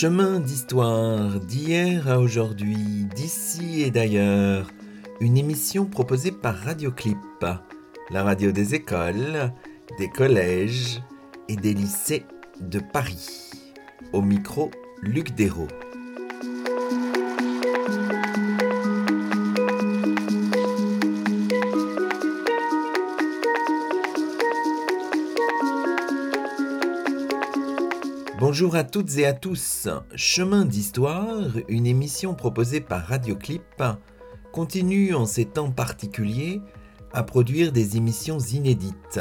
Chemin d'histoire d'hier à aujourd'hui, d'ici et d'ailleurs, une émission proposée par Radioclip, la radio des écoles, des collèges et des lycées de Paris. Au micro, Luc Dérault. Bonjour à toutes et à tous. Chemin d'Histoire, une émission proposée par Radioclip, continue en ces temps particuliers à produire des émissions inédites.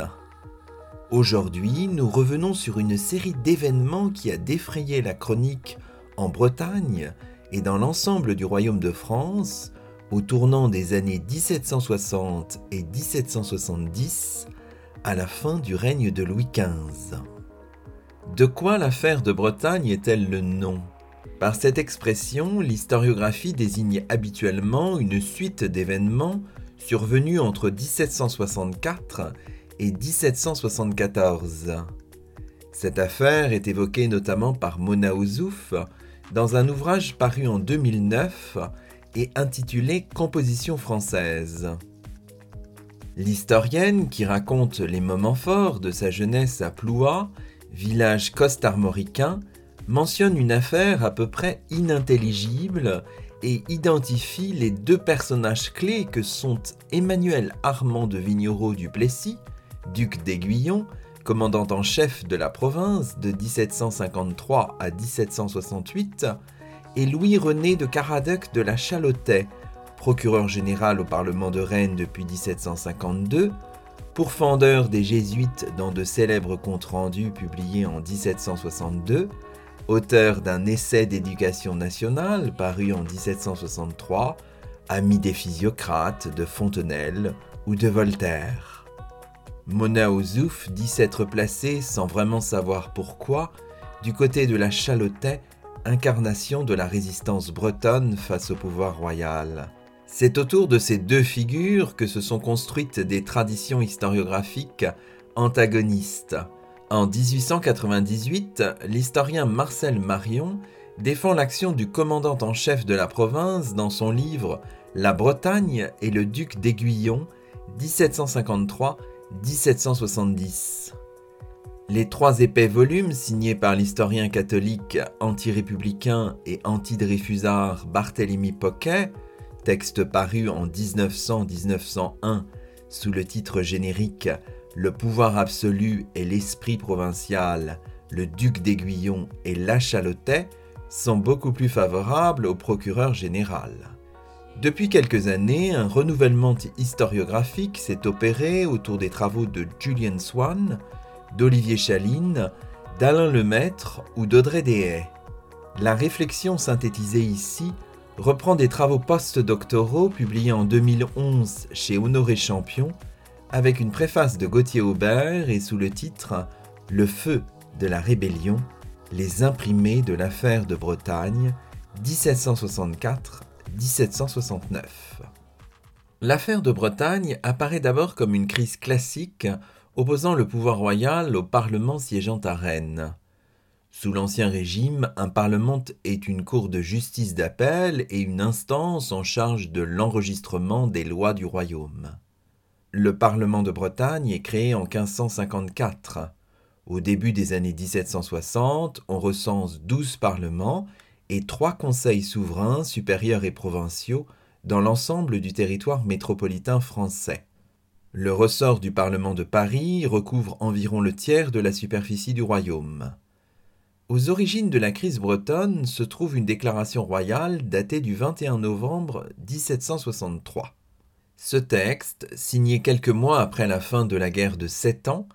Aujourd'hui, nous revenons sur une série d'événements qui a défrayé la chronique en Bretagne et dans l'ensemble du royaume de France au tournant des années 1760 et 1770 à la fin du règne de Louis XV. De quoi l'affaire de Bretagne est-elle le nom? Par cette expression, l'historiographie désigne habituellement une suite d'événements survenus entre 1764 et 1774. Cette affaire est évoquée notamment par Mona Ouzouf dans un ouvrage paru en 2009 et intitulé Composition française. L'historienne qui raconte les moments forts de sa jeunesse à Ploua village coste-armoricain, mentionne une affaire à peu près inintelligible et identifie les deux personnages clés que sont Emmanuel Armand de Vignereau du Plessis, duc d'Aiguillon, commandant en chef de la province de 1753 à 1768, et Louis-René de Caradoc de la Chalotais, procureur général au Parlement de Rennes depuis 1752, pourfendeur des Jésuites dans de célèbres comptes rendus publiés en 1762, auteur d'un essai d'éducation nationale paru en 1763, ami des physiocrates de Fontenelle ou de Voltaire. Mona Ouzouf dit s'être placé, sans vraiment savoir pourquoi, du côté de la Chalotais, incarnation de la résistance bretonne face au pouvoir royal. C'est autour de ces deux figures que se sont construites des traditions historiographiques antagonistes. En 1898, l'historien Marcel Marion défend l'action du commandant en chef de la province dans son livre La Bretagne et le duc d'Aiguillon 1753-1770. Les trois épais volumes signés par l'historien catholique anti-républicain et anti-dreyfusard Barthélemy Poquet texte paru en 1900-1901 sous le titre générique Le pouvoir absolu et l'esprit provincial, le duc d'Aiguillon et l'Achalotais, sont beaucoup plus favorables au procureur général. Depuis quelques années, un renouvellement historiographique s'est opéré autour des travaux de Julian Swan, d'Olivier Chaline, d'Alain Lemaître ou d'Audrey Deshaies. La réflexion synthétisée ici reprend des travaux post-doctoraux publiés en 2011 chez Honoré Champion avec une préface de Gauthier Aubert et sous le titre Le feu de la rébellion, les imprimés de l'affaire de Bretagne 1764-1769. L'affaire de Bretagne apparaît d'abord comme une crise classique opposant le pouvoir royal au Parlement siégeant à Rennes. Sous l'Ancien Régime, un Parlement est une cour de justice d'appel et une instance en charge de l'enregistrement des lois du royaume. Le Parlement de Bretagne est créé en 1554. Au début des années 1760, on recense 12 parlements et trois conseils souverains supérieurs et provinciaux dans l'ensemble du territoire métropolitain français. Le ressort du Parlement de Paris recouvre environ le tiers de la superficie du royaume. Aux origines de la crise bretonne se trouve une déclaration royale datée du 21 novembre 1763. Ce texte, signé quelques mois après la fin de la guerre de Sept Ans,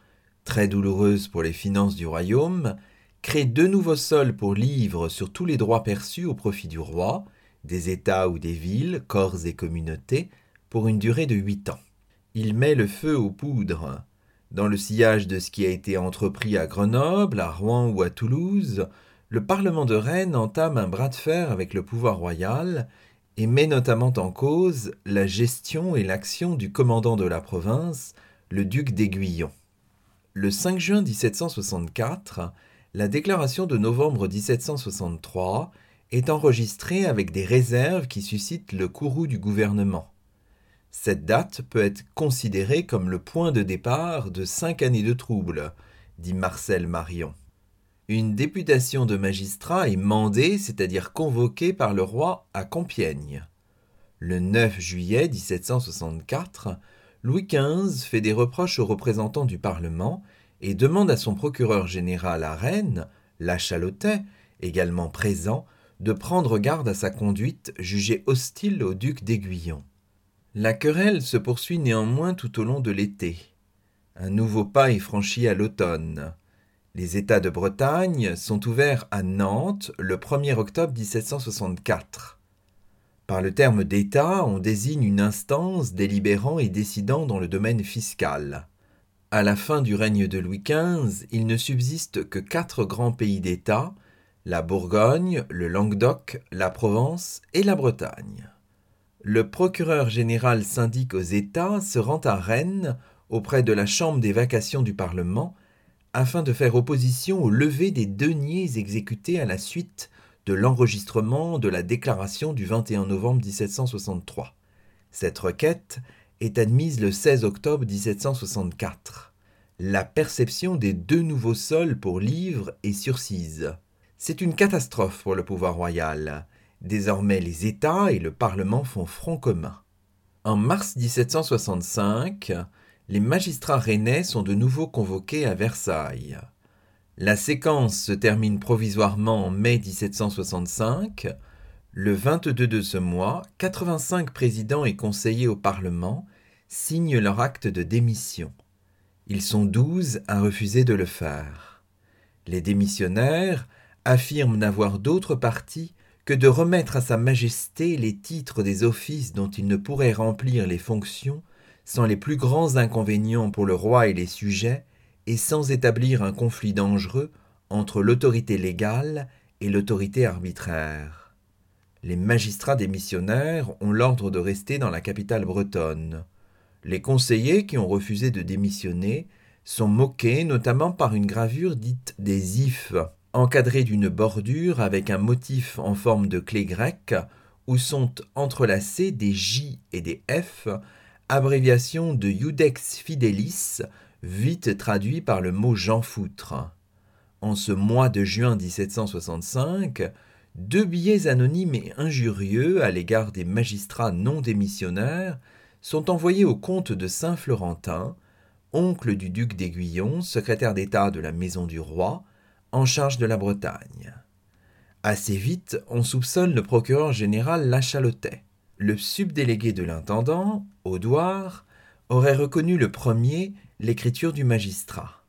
très douloureuse pour les finances du royaume, crée deux nouveaux sols pour livres sur tous les droits perçus au profit du roi, des États ou des villes, corps et communautés, pour une durée de huit ans. Il met le feu aux poudres, dans le sillage de ce qui a été entrepris à Grenoble, à Rouen ou à Toulouse, le Parlement de Rennes entame un bras de fer avec le pouvoir royal et met notamment en cause la gestion et l'action du commandant de la province, le duc d'Aiguillon. Le 5 juin 1764, la déclaration de novembre 1763 est enregistrée avec des réserves qui suscitent le courroux du gouvernement. Cette date peut être considérée comme le point de départ de cinq années de troubles, dit Marcel Marion. Une députation de magistrats est mandée, c'est-à-dire convoquée par le roi à Compiègne. Le 9 juillet 1764, Louis XV fait des reproches aux représentants du Parlement et demande à son procureur général à Rennes, Lachalotais, également présent, de prendre garde à sa conduite jugée hostile au duc d'Aiguillon. La querelle se poursuit néanmoins tout au long de l'été. Un nouveau pas est franchi à l'automne. Les États de Bretagne sont ouverts à Nantes le 1er octobre 1764. Par le terme d'État, on désigne une instance délibérant et décidant dans le domaine fiscal. À la fin du règne de Louis XV, il ne subsiste que quatre grands pays d'État, la Bourgogne, le Languedoc, la Provence et la Bretagne. Le procureur général syndic aux États se rend à Rennes auprès de la Chambre des vacations du Parlement afin de faire opposition au lever des deniers exécutés à la suite de l'enregistrement de la déclaration du 21 novembre 1763. Cette requête est admise le 16 octobre 1764. La perception des deux nouveaux sols pour livres est surcise. C'est une catastrophe pour le pouvoir royal. Désormais, les États et le Parlement font front commun. En mars 1765, les magistrats rennais sont de nouveau convoqués à Versailles. La séquence se termine provisoirement en mai 1765. Le 22 de ce mois, 85 présidents et conseillers au Parlement signent leur acte de démission. Ils sont 12 à refuser de le faire. Les démissionnaires affirme n'avoir d'autre parti que de remettre à Sa Majesté les titres des offices dont il ne pourrait remplir les fonctions sans les plus grands inconvénients pour le roi et les sujets, et sans établir un conflit dangereux entre l'autorité légale et l'autorité arbitraire. Les magistrats démissionnaires ont l'ordre de rester dans la capitale bretonne. Les conseillers qui ont refusé de démissionner sont moqués notamment par une gravure dite des ifs, encadré d'une bordure avec un motif en forme de clé grecque où sont entrelacés des J et des F, abréviation de Iudex Fidelis, vite traduit par le mot Jean Foutre. En ce mois de juin 1765, deux billets anonymes et injurieux à l'égard des magistrats non démissionnaires sont envoyés au comte de Saint-Florentin, oncle du duc d'Aiguillon, secrétaire d'État de la Maison du Roi, en charge de la Bretagne. Assez vite, on soupçonne le procureur général Lachalotais. Le subdélégué de l'intendant, Audouard, aurait reconnu le premier l'écriture du magistrat.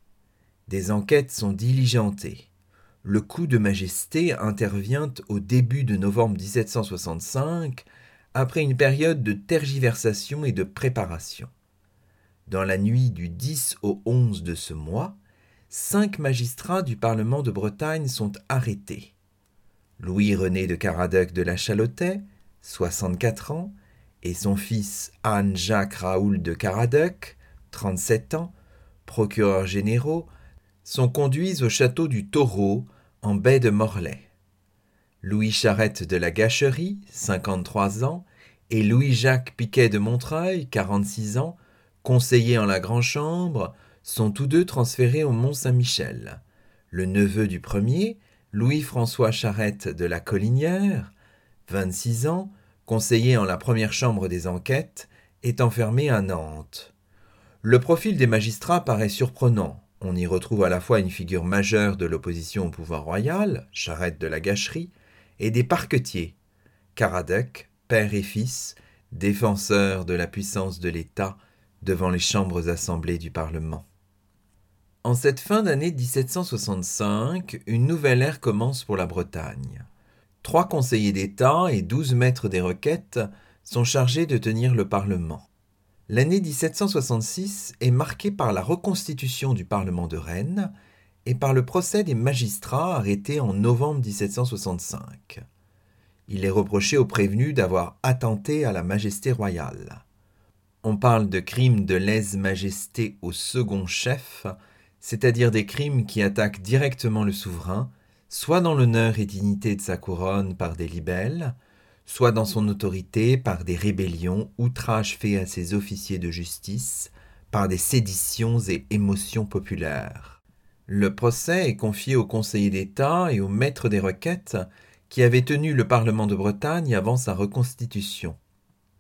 Des enquêtes sont diligentées. Le coup de majesté intervient au début de novembre 1765, après une période de tergiversation et de préparation. Dans la nuit du 10 au 11 de ce mois, cinq magistrats du Parlement de Bretagne sont arrêtés. Louis-René de Caradoc de la Chalotais, 64 ans, et son fils Anne-Jacques Raoul de Caradoc, 37 ans, procureurs généraux, sont conduits au château du Taureau, en baie de Morlaix. Louis Charette de la Gâcherie, 53 ans, et Louis-Jacques Piquet de Montreuil, 46 ans, conseillers en la Grand Chambre, sont tous deux transférés au Mont-Saint-Michel. Le neveu du premier, Louis-François Charette de la Collinière, 26 ans, conseiller en la première chambre des enquêtes, est enfermé à Nantes. Le profil des magistrats paraît surprenant. On y retrouve à la fois une figure majeure de l'opposition au pouvoir royal, Charette de la Gâcherie, et des parquetiers, Caradoc, père et fils, défenseurs de la puissance de l'État devant les chambres assemblées du Parlement. En cette fin d'année 1765, une nouvelle ère commence pour la Bretagne. Trois conseillers d'État et douze maîtres des requêtes sont chargés de tenir le Parlement. L'année 1766 est marquée par la reconstitution du Parlement de Rennes et par le procès des magistrats arrêtés en novembre 1765. Il est reproché aux prévenus d'avoir attenté à la majesté royale. On parle de crime de lèse-majesté au second chef c'est-à-dire des crimes qui attaquent directement le souverain, soit dans l'honneur et dignité de sa couronne par des libelles, soit dans son autorité par des rébellions, outrages faits à ses officiers de justice, par des séditions et émotions populaires. Le procès est confié au conseiller d'État et au maître des requêtes qui avait tenu le Parlement de Bretagne avant sa reconstitution.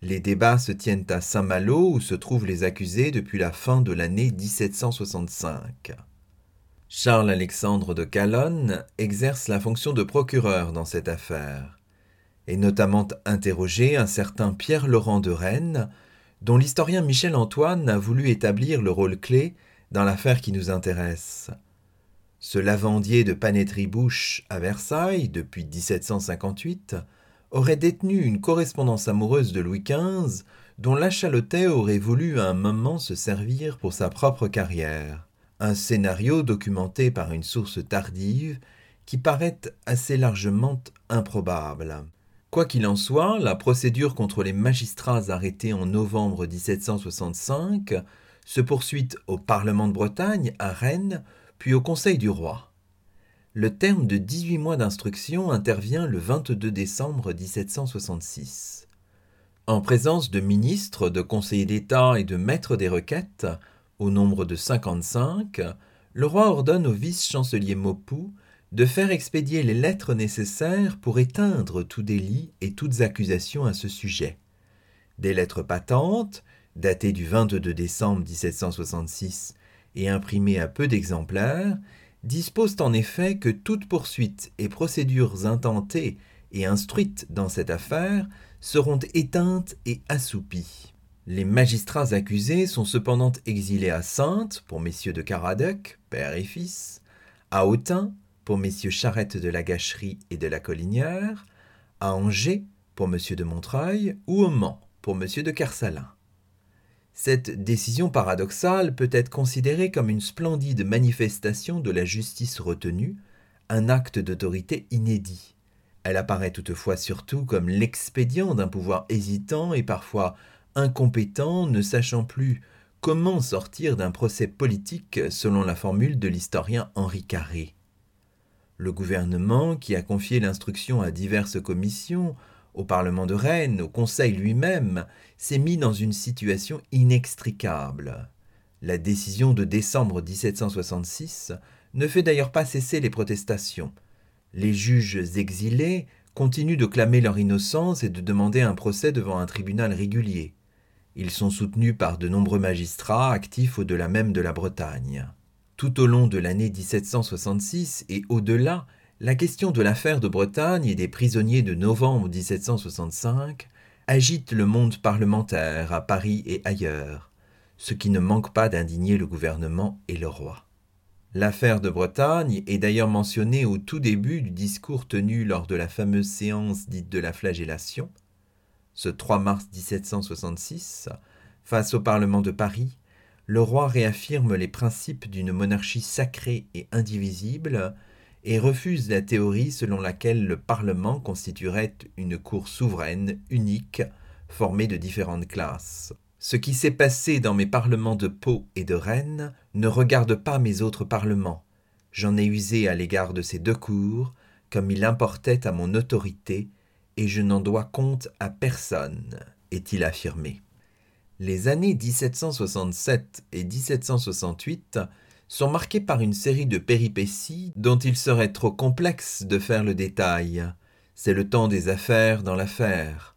Les débats se tiennent à Saint-Malo où se trouvent les accusés depuis la fin de l'année 1765. Charles-Alexandre de Calonne exerce la fonction de procureur dans cette affaire, et notamment interrogé un certain Pierre-Laurent de Rennes, dont l'historien Michel Antoine a voulu établir le rôle clé dans l'affaire qui nous intéresse. Ce lavandier de panétrie-bouche à Versailles depuis 1758 aurait détenu une correspondance amoureuse de Louis XV dont l'achalotais aurait voulu à un moment se servir pour sa propre carrière. Un scénario documenté par une source tardive qui paraît assez largement improbable. Quoi qu'il en soit, la procédure contre les magistrats arrêtés en novembre 1765 se poursuit au Parlement de Bretagne, à Rennes, puis au Conseil du roi. Le terme de 18 mois d'instruction intervient le 22 décembre 1766. En présence de ministres, de conseillers d'État et de maîtres des requêtes, au nombre de 55, le roi ordonne au vice-chancelier Maupoux de faire expédier les lettres nécessaires pour éteindre tout délit et toutes accusations à ce sujet. Des lettres patentes, datées du 22 décembre 1766 et imprimés à peu d'exemplaires, disposent en effet que toute poursuite et procédures intentées et instruites dans cette affaire seront éteintes et assoupies. Les magistrats accusés sont cependant exilés à Saintes pour messieurs de Caradec, père et fils, à Autun pour messieurs Charette de la Gâcherie et de la Collinière, à Angers pour monsieur de Montreuil ou au Mans pour monsieur de Kersalin. Cette décision paradoxale peut être considérée comme une splendide manifestation de la justice retenue, un acte d'autorité inédit. Elle apparaît toutefois surtout comme l'expédient d'un pouvoir hésitant et parfois incompétent, ne sachant plus comment sortir d'un procès politique selon la formule de l'historien Henri Carré. Le gouvernement, qui a confié l'instruction à diverses commissions, au Parlement de Rennes, au Conseil lui-même, s'est mis dans une situation inextricable. La décision de décembre 1766 ne fait d'ailleurs pas cesser les protestations. Les juges exilés continuent de clamer leur innocence et de demander un procès devant un tribunal régulier. Ils sont soutenus par de nombreux magistrats actifs au-delà même de la Bretagne. Tout au long de l'année 1766 et au-delà, la question de l'affaire de Bretagne et des prisonniers de novembre 1765 agite le monde parlementaire à Paris et ailleurs, ce qui ne manque pas d'indigner le gouvernement et le roi. L'affaire de Bretagne est d'ailleurs mentionnée au tout début du discours tenu lors de la fameuse séance dite de la flagellation, ce 3 mars 1766, face au Parlement de Paris, le roi réaffirme les principes d'une monarchie sacrée et indivisible et refuse la théorie selon laquelle le Parlement constituerait une cour souveraine, unique, formée de différentes classes. Ce qui s'est passé dans mes parlements de Pau et de Rennes ne regarde pas mes autres parlements. J'en ai usé à l'égard de ces deux cours, comme il importait à mon autorité, et je n'en dois compte à personne, est-il affirmé. Les années 1767 et 1768 sont marqués par une série de péripéties dont il serait trop complexe de faire le détail. C'est le temps des affaires dans l'affaire.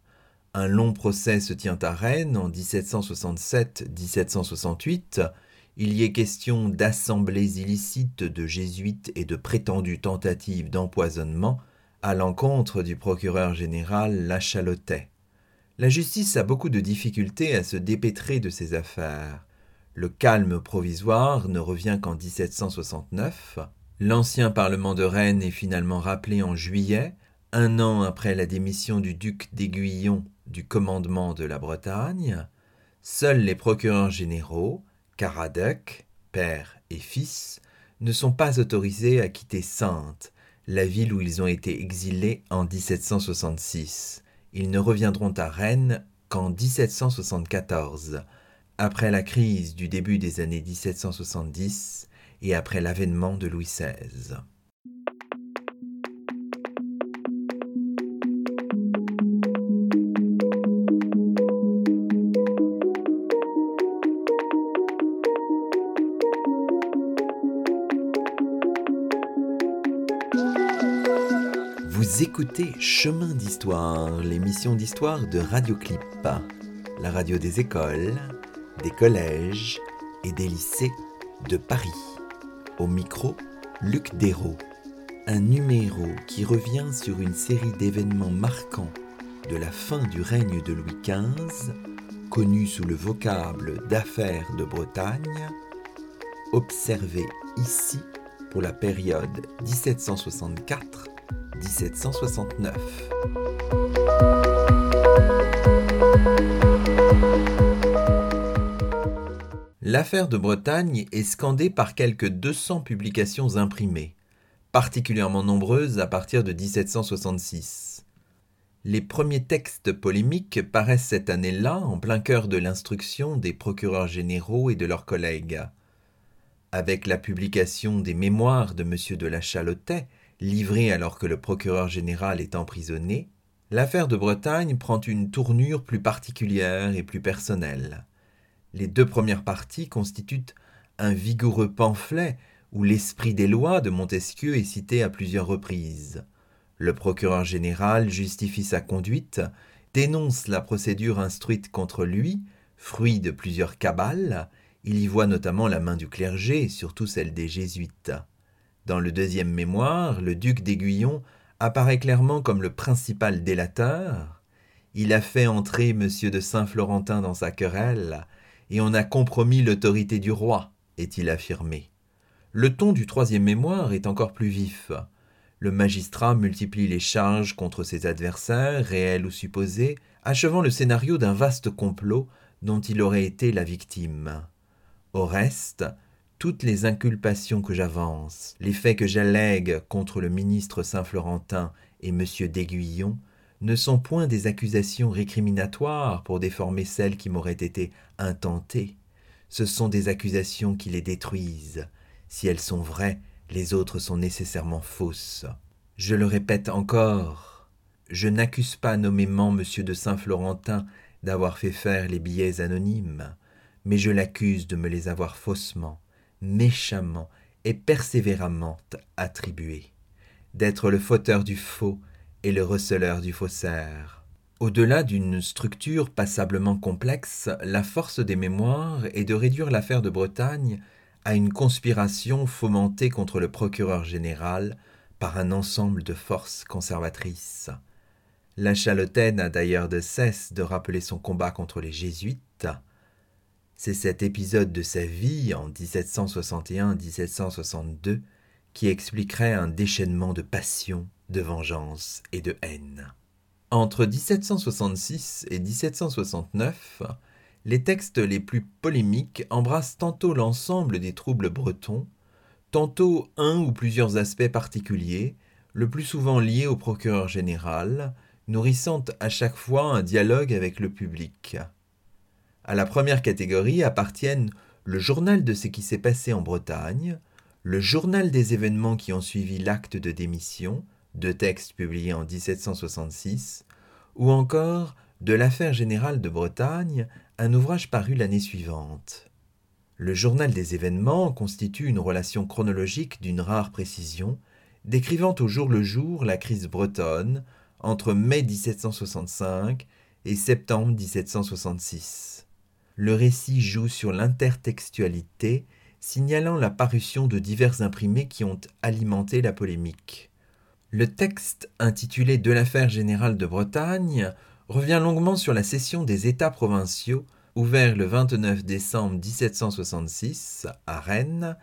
Un long procès se tient à Rennes en 1767-1768. Il y est question d'assemblées illicites de jésuites et de prétendues tentatives d'empoisonnement à l'encontre du procureur général Lachalotet. La justice a beaucoup de difficultés à se dépêtrer de ces affaires. Le calme provisoire ne revient qu'en 1769. L'ancien Parlement de Rennes est finalement rappelé en juillet, un an après la démission du duc d'Aiguillon du commandement de la Bretagne. Seuls les procureurs généraux, Caradec, père et fils, ne sont pas autorisés à quitter Sainte, la ville où ils ont été exilés en 1766. Ils ne reviendront à Rennes qu'en 1774, après la crise du début des années 1770 et après l'avènement de Louis XVI. Vous écoutez Chemin d'Histoire, l'émission d'histoire de Radioclip, la radio des écoles, des collèges et des lycées de Paris. Au micro, Luc Dérault, un numéro qui revient sur une série d'événements marquants de la fin du règne de Louis XV, connu sous le vocable d'affaires de Bretagne, observé ici pour la période 1764-1769. L'affaire de Bretagne est scandée par quelques 200 publications imprimées, particulièrement nombreuses à partir de 1766. Les premiers textes polémiques paraissent cette année-là en plein cœur de l'instruction des procureurs généraux et de leurs collègues. Avec la publication des mémoires de M. de la Chalotais, livrés alors que le procureur général est emprisonné, l'affaire de Bretagne prend une tournure plus particulière et plus personnelle. Les deux premières parties constituent un vigoureux pamphlet où l'esprit des lois de Montesquieu est cité à plusieurs reprises. Le procureur général justifie sa conduite, dénonce la procédure instruite contre lui, fruit de plusieurs cabales, il y voit notamment la main du clergé, surtout celle des jésuites. Dans le deuxième mémoire, le duc d'Aiguillon apparaît clairement comme le principal délateur. Il a fait entrer M. de Saint-Florentin dans sa querelle, et on a compromis l'autorité du roi, est-il affirmé. Le ton du troisième mémoire est encore plus vif. Le magistrat multiplie les charges contre ses adversaires, réels ou supposés, achevant le scénario d'un vaste complot dont il aurait été la victime. Au reste, toutes les inculpations que j'avance, les faits que j'allègue contre le ministre Saint-Florentin et M. d'Aiguillon, ne sont point des accusations récriminatoires pour déformer celles qui m'auraient été intentées. Ce sont des accusations qui les détruisent. Si elles sont vraies, les autres sont nécessairement fausses. Je le répète encore, je n'accuse pas nommément M. de Saint-Florentin d'avoir fait faire les billets anonymes, mais je l'accuse de me les avoir faussement, méchamment et persévéramment attribués, d'être le fauteur du faux et le receleur du faussaire. Au-delà d'une structure passablement complexe, la force des mémoires est de réduire l'affaire de Bretagne à une conspiration fomentée contre le procureur général par un ensemble de forces conservatrices. La Chalotais n'a d'ailleurs de cesse de rappeler son combat contre les jésuites. C'est cet épisode de sa vie en 1761-1762 qui expliquerait un déchaînement de passion de vengeance et de haine. Entre 1766 et 1769, les textes les plus polémiques embrassent tantôt l'ensemble des troubles bretons, tantôt un ou plusieurs aspects particuliers, le plus souvent liés au procureur général, nourrissant à chaque fois un dialogue avec le public. À la première catégorie appartiennent le journal de ce qui s'est passé en Bretagne, le journal des événements qui ont suivi l'acte de démission, deux textes publiés en 1766, ou encore de l'affaire générale de Bretagne, un ouvrage paru l'année suivante. Le journal des événements constitue une relation chronologique d'une rare précision, décrivant au jour le jour la crise bretonne entre mai 1765 et septembre 1766. Le récit joue sur l'intertextualité, signalant la parution de divers imprimés qui ont alimenté la polémique. Le texte intitulé De l'affaire générale de Bretagne revient longuement sur la session des États provinciaux ouvert le 29 décembre 1766 à Rennes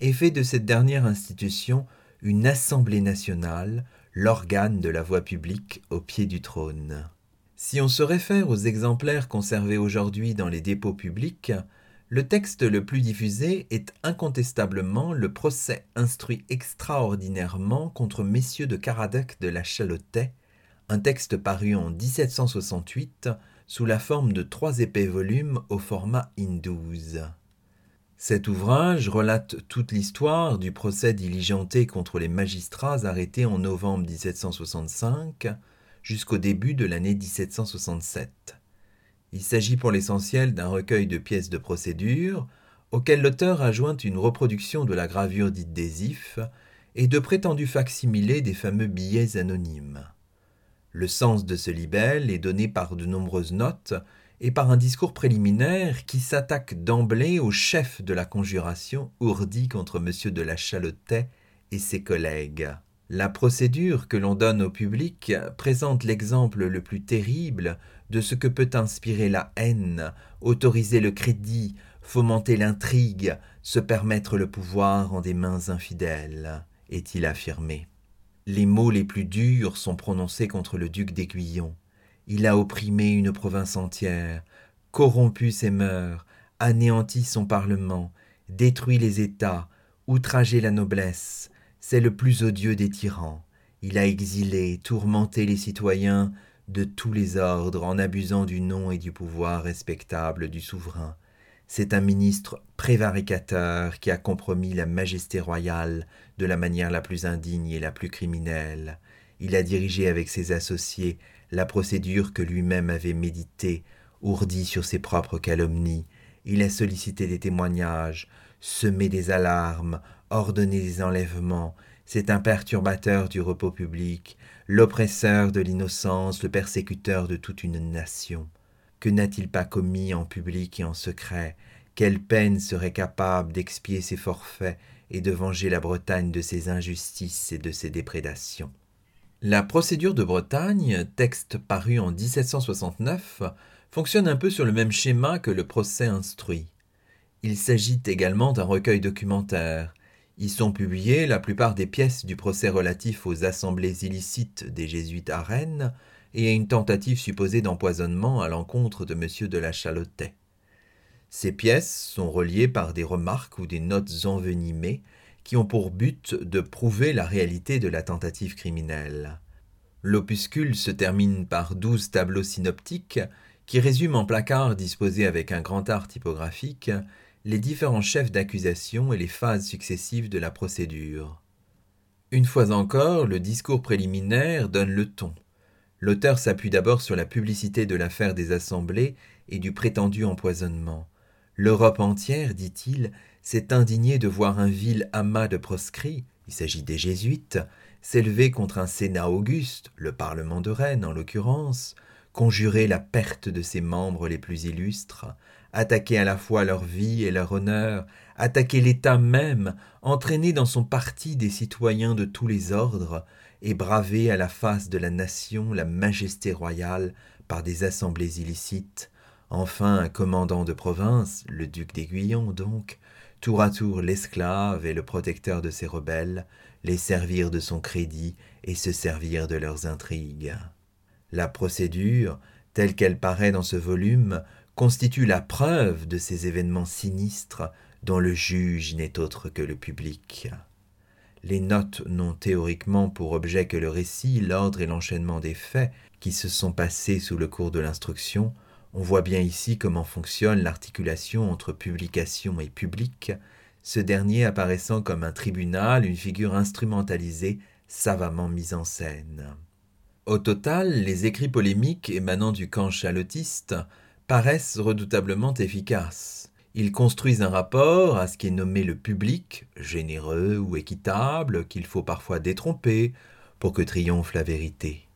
et fait de cette dernière institution une Assemblée nationale, l'organe de la voix publique au pied du trône. Si on se réfère aux exemplaires conservés aujourd'hui dans les dépôts publics, le texte le plus diffusé est incontestablement le procès instruit extraordinairement contre messieurs de Caradoc de la Chalotais, un texte paru en 1768 sous la forme de trois épais volumes au format in Cet ouvrage relate toute l'histoire du procès diligenté contre les magistrats arrêtés en novembre 1765 jusqu'au début de l'année 1767. Il s'agit pour l'essentiel d'un recueil de pièces de procédure auquel l'auteur a joint une reproduction de la gravure dite des ifs et de prétendus facsimilés des fameux billets anonymes. Le sens de ce libelle est donné par de nombreuses notes et par un discours préliminaire qui s'attaque d'emblée au chef de la conjuration ourdie contre M. de la Chalotais et ses collègues. La procédure que l'on donne au public présente l'exemple le plus terrible de ce que peut inspirer la haine, autoriser le crédit, fomenter l'intrigue, se permettre le pouvoir en des mains infidèles, est-il affirmé. Les mots les plus durs sont prononcés contre le duc d'Aiguillon. Il a opprimé une province entière, corrompu ses mœurs, anéanti son parlement, détruit les États, outragé la noblesse. C'est le plus odieux des tyrans. Il a exilé, tourmenté les citoyens de tous les ordres en abusant du nom et du pouvoir respectable du souverain. C'est un ministre prévaricateur qui a compromis la majesté royale de la manière la plus indigne et la plus criminelle. Il a dirigé avec ses associés la procédure que lui-même avait méditée, ourdi sur ses propres calomnies. Il a sollicité des témoignages, semé des alarmes, ordonné des enlèvements. C'est un perturbateur du repos public, l'oppresseur de l'innocence, le persécuteur de toute une nation. Que n'a-t-il pas commis en public et en secret? Quelle peine serait capable d'expier ses forfaits et de venger la Bretagne de ses injustices et de ses déprédations? La procédure de Bretagne, texte paru en 1769, fonctionne un peu sur le même schéma que le procès instruit. Il s'agit également d'un recueil documentaire. Y sont publiées la plupart des pièces du procès relatif aux assemblées illicites des jésuites à Rennes et à une tentative supposée d'empoisonnement à l'encontre de M. de la Chalotais. Ces pièces sont reliées par des remarques ou des notes envenimées qui ont pour but de prouver la réalité de la tentative criminelle. L'opuscule se termine par douze tableaux synoptiques qui résument en placards disposés avec un grand art typographique les différents chefs d'accusation et les phases successives de la procédure. Une fois encore, le discours préliminaire donne le ton. L'auteur s'appuie d'abord sur la publicité de l'affaire des assemblées et du prétendu empoisonnement. L'Europe entière, dit-il, s'est indignée de voir un vil amas de proscrits, il s'agit des jésuites, s'élever contre un Sénat auguste, le Parlement de Rennes en l'occurrence, conjurer la perte de ses membres les plus illustres, attaquer à la fois leur vie et leur honneur, attaquer l'État même, entraîner dans son parti des citoyens de tous les ordres, et braver à la face de la nation la majesté royale par des assemblées illicites, enfin un commandant de province, le duc d'Aiguillon donc, tour à tour l'esclave et le protecteur de ses rebelles, les servir de son crédit et se servir de leurs intrigues. La procédure, telle qu'elle paraît dans ce volume, constitue la preuve de ces événements sinistres dont le juge n'est autre que le public. Les notes n'ont théoriquement pour objet que le récit, l'ordre et l'enchaînement des faits qui se sont passés sous le cours de l'instruction, on voit bien ici comment fonctionne l'articulation entre publication et public, ce dernier apparaissant comme un tribunal, une figure instrumentalisée, savamment mise en scène. Au total, les écrits polémiques émanant du camp chalotiste paraissent redoutablement efficaces. Ils construisent un rapport à ce qui est nommé le public, généreux ou équitable, qu'il faut parfois détromper pour que triomphe la vérité.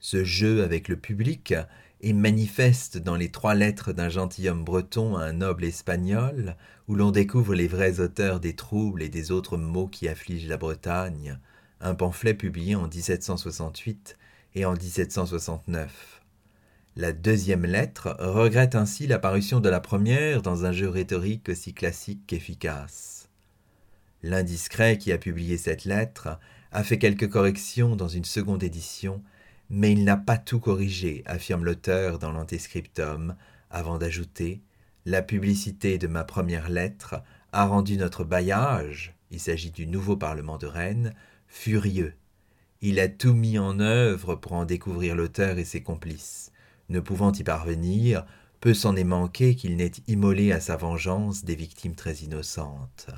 Ce jeu avec le public et manifeste dans les trois lettres d'un gentilhomme breton à un noble espagnol, où l'on découvre les vrais auteurs des troubles et des autres maux qui affligent la Bretagne, un pamphlet publié en 1768 et en 1769. La deuxième lettre regrette ainsi l'apparition de la première dans un jeu rhétorique aussi classique qu'efficace. L'indiscret qui a publié cette lettre a fait quelques corrections dans une seconde édition mais il n'a pas tout corrigé, affirme l'auteur dans l'antescriptum, avant d'ajouter La publicité de ma première lettre a rendu notre bailliage, il s'agit du nouveau Parlement de Rennes, furieux. Il a tout mis en œuvre pour en découvrir l'auteur et ses complices. Ne pouvant y parvenir, Peu s'en est manqué qu'il n'ait immolé à sa vengeance des victimes très innocentes.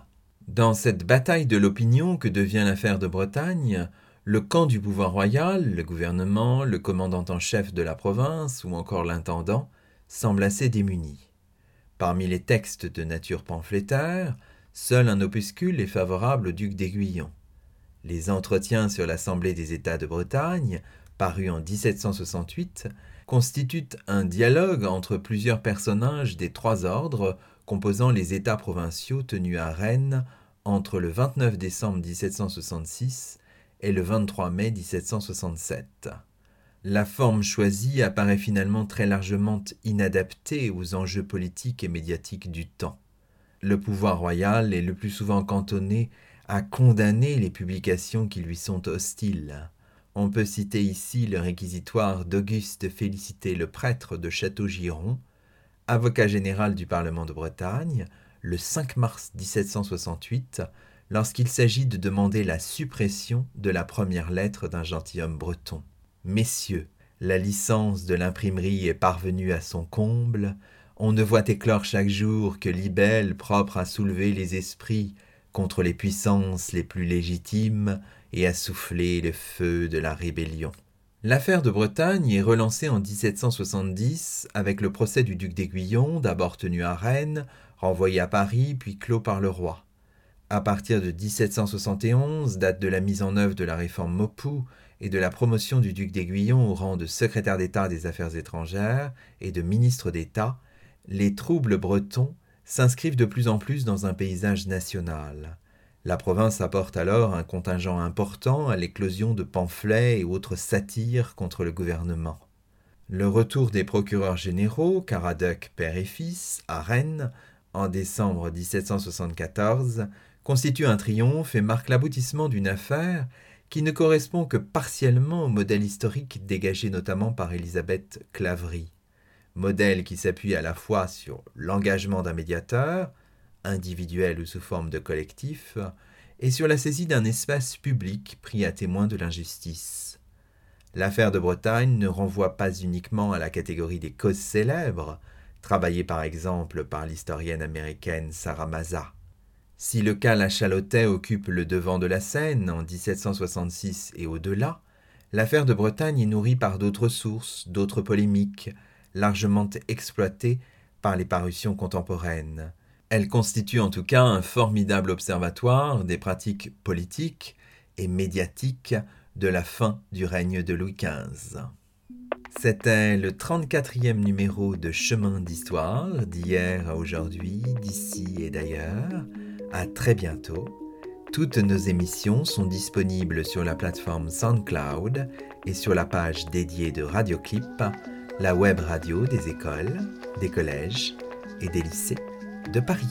Dans cette bataille de l'opinion que devient l'affaire de Bretagne, le camp du pouvoir royal, le gouvernement, le commandant en chef de la province ou encore l'intendant semble assez démuni. Parmi les textes de nature pamphlétaire, seul un opuscule est favorable au duc d'Aiguillon. Les entretiens sur l'Assemblée des États de Bretagne, paru en 1768, constituent un dialogue entre plusieurs personnages des trois ordres composant les États provinciaux tenus à Rennes entre le 29 décembre 1766 et le 23 mai 1767. La forme choisie apparaît finalement très largement inadaptée aux enjeux politiques et médiatiques du temps. Le pouvoir royal est le plus souvent cantonné à condamner les publications qui lui sont hostiles. On peut citer ici le réquisitoire d'Auguste Félicité le prêtre de Château-Giron, avocat général du Parlement de Bretagne, le 5 mars 1768, lorsqu'il s'agit de demander la suppression de la première lettre d'un gentilhomme breton. Messieurs, la licence de l'imprimerie est parvenue à son comble, on ne voit éclore chaque jour que libelles propres à soulever les esprits contre les puissances les plus légitimes et à souffler le feu de la rébellion. L'affaire de Bretagne est relancée en 1770 avec le procès du duc d'Aiguillon, d'abord tenu à Rennes, renvoyé à Paris, puis clos par le roi. À partir de 1771, date de la mise en œuvre de la réforme Maupoux et de la promotion du duc d'Aiguillon au rang de secrétaire d'État des Affaires étrangères et de ministre d'État, les troubles bretons s'inscrivent de plus en plus dans un paysage national. La province apporte alors un contingent important à l'éclosion de pamphlets et autres satires contre le gouvernement. Le retour des procureurs généraux, Caradoc père et fils, à Rennes, en décembre 1774, constitue un triomphe et marque l'aboutissement d'une affaire qui ne correspond que partiellement au modèle historique dégagé notamment par Élisabeth Claverie. Modèle qui s'appuie à la fois sur l'engagement d'un médiateur, individuel ou sous forme de collectif, et sur la saisie d'un espace public pris à témoin de l'injustice. L'affaire de Bretagne ne renvoie pas uniquement à la catégorie des causes célèbres, travaillée par exemple par l'historienne américaine Sarah Maza. Si le cas La Chalotais occupe le devant de la scène en 1766 et au-delà, l'affaire de Bretagne est nourrie par d'autres sources, d'autres polémiques, largement exploitées par les parutions contemporaines. Elle constitue en tout cas un formidable observatoire des pratiques politiques et médiatiques de la fin du règne de Louis XV. C'était le 34e numéro de Chemin d'Histoire, d'hier à aujourd'hui, d'ici et d'ailleurs. À très bientôt. Toutes nos émissions sont disponibles sur la plateforme SoundCloud et sur la page dédiée de Radioclip, la web radio des écoles, des collèges et des lycées de Paris.